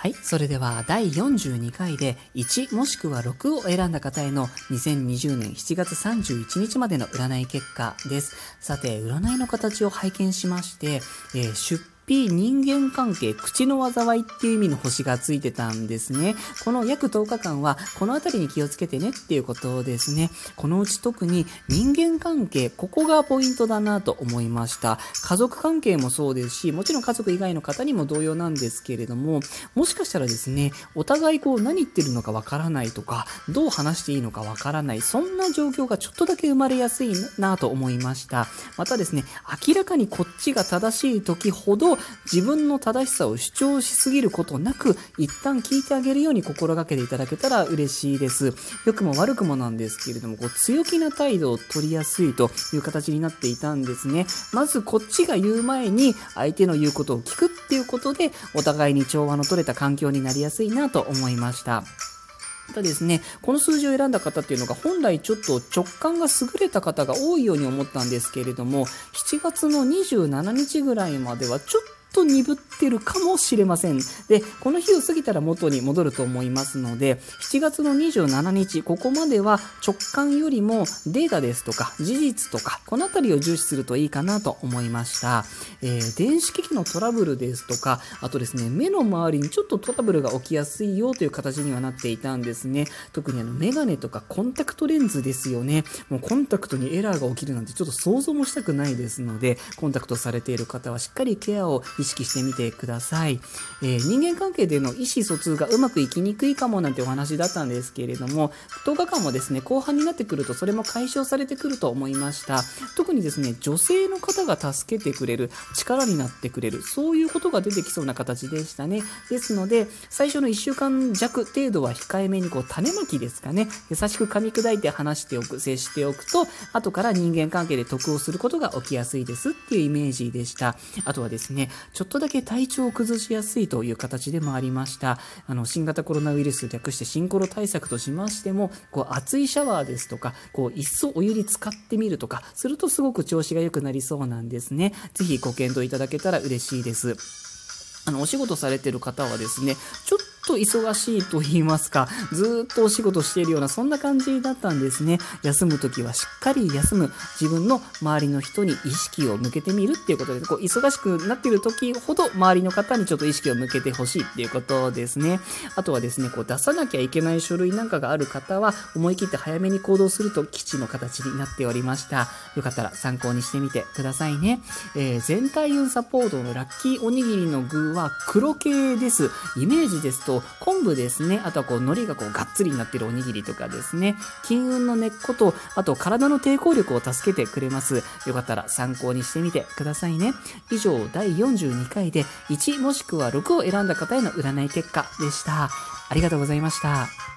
はい。それでは、第42回で1もしくは6を選んだ方への2020年7月31日までの占い結果です。さて、占いの形を拝見しまして、えー出人間関係、口の災いっていう意味の星がついてたんですね。この約10日間は、この辺りに気をつけてねっていうことですね。このうち特に人間関係、ここがポイントだなと思いました。家族関係もそうですし、もちろん家族以外の方にも同様なんですけれども、もしかしたらですね、お互いこう何言ってるのかわからないとか、どう話していいのかわからない、そんな状況がちょっとだけ生まれやすいなと思いました。またですね、明らかにこっちが正しい時ほど自分の正しさを主張しすぎることなく、一旦聞いてあげるように心がけていただけたら嬉しいです。良くも悪くもなんですけれども、こう強気な態度を取りやすいという形になっていたんですね。まずこっちが言う前に相手の言うことを聞くっていうことで、お互いに調和の取れた環境になりやすいなと思いました。またですね、この数字を選んだ方っていうのが本来ちょっと直感が優れた方が多いように思ったんですけれども、7月の27日ぐらいまではちょっとと鈍ってるかもしれません。で、この日を過ぎたら元に戻ると思いますので、7月の27日、ここまでは直感よりもデータですとか事実とか、このあたりを重視するといいかなと思いました。えー電子機器のトラブルですとか、あとですね、目の周りにちょっとトラブルが起きやすいよという形にはなっていたんですね。特にあの、メガネとかコンタクトレンズですよね。もうコンタクトにエラーが起きるなんてちょっと想像もしたくないですので、コンタクトされている方はしっかりケアを意識してみてください。えー人間関係での意思疎通がうまくいきにくいかもなんてお話だったんですけれども、10日間もですね、後半になってくるとそれも解消されてくると思いました。特にですね、女性の方が助けてくれる、力になってくれる、そういうことが出てきそうな形でしたね。ですので、最初の1週間弱程度は控えめにこう種まきですかね、優しく噛み砕いて話しておく、接しておくと、後から人間関係で得をすることが起きやすいですっていうイメージでした。あとはですね、ちょっとだけ体調を崩しやすいという形でもありました。あの、新型コロナウイルス略してシンコロ対策としましても、こう、熱いシャワーですとか、こう、いっそお湯に使ってみるとか、するとすごく調子が良くなりそうなんですね。ぜひご検討いただけたら嬉しいです。あの、お仕事されてる方はですね、ちょっと忙しいと言いますか、ずっとお仕事しているような、そんな感じだったんですね。休むときはしっかり休む。自分の周りの人に意識を向けてみるっていうことで、こう、忙しくなっている時ほど、周りの方にちょっと意識を向けてほしいっていうことですね。あとはですね、こう、出さなきゃいけない書類なんかがある方は、思い切って早めに行動すると、基地の形になっておりました。よかったら参考にしてみてくださいね。えー全体運サポートのラッキーおにぎりの具は黒系です。イメージですと、昆布ですね。あとはこう、海苔がこう、がっつりになってるおにぎりとかですね。金運の根っこと、あと体の抵抗力を助けてくれます。よかったら参考にしてみてくださいね。以上、第42回で1もしくは6を選んだ方への占い結果でした。ありがとうございました。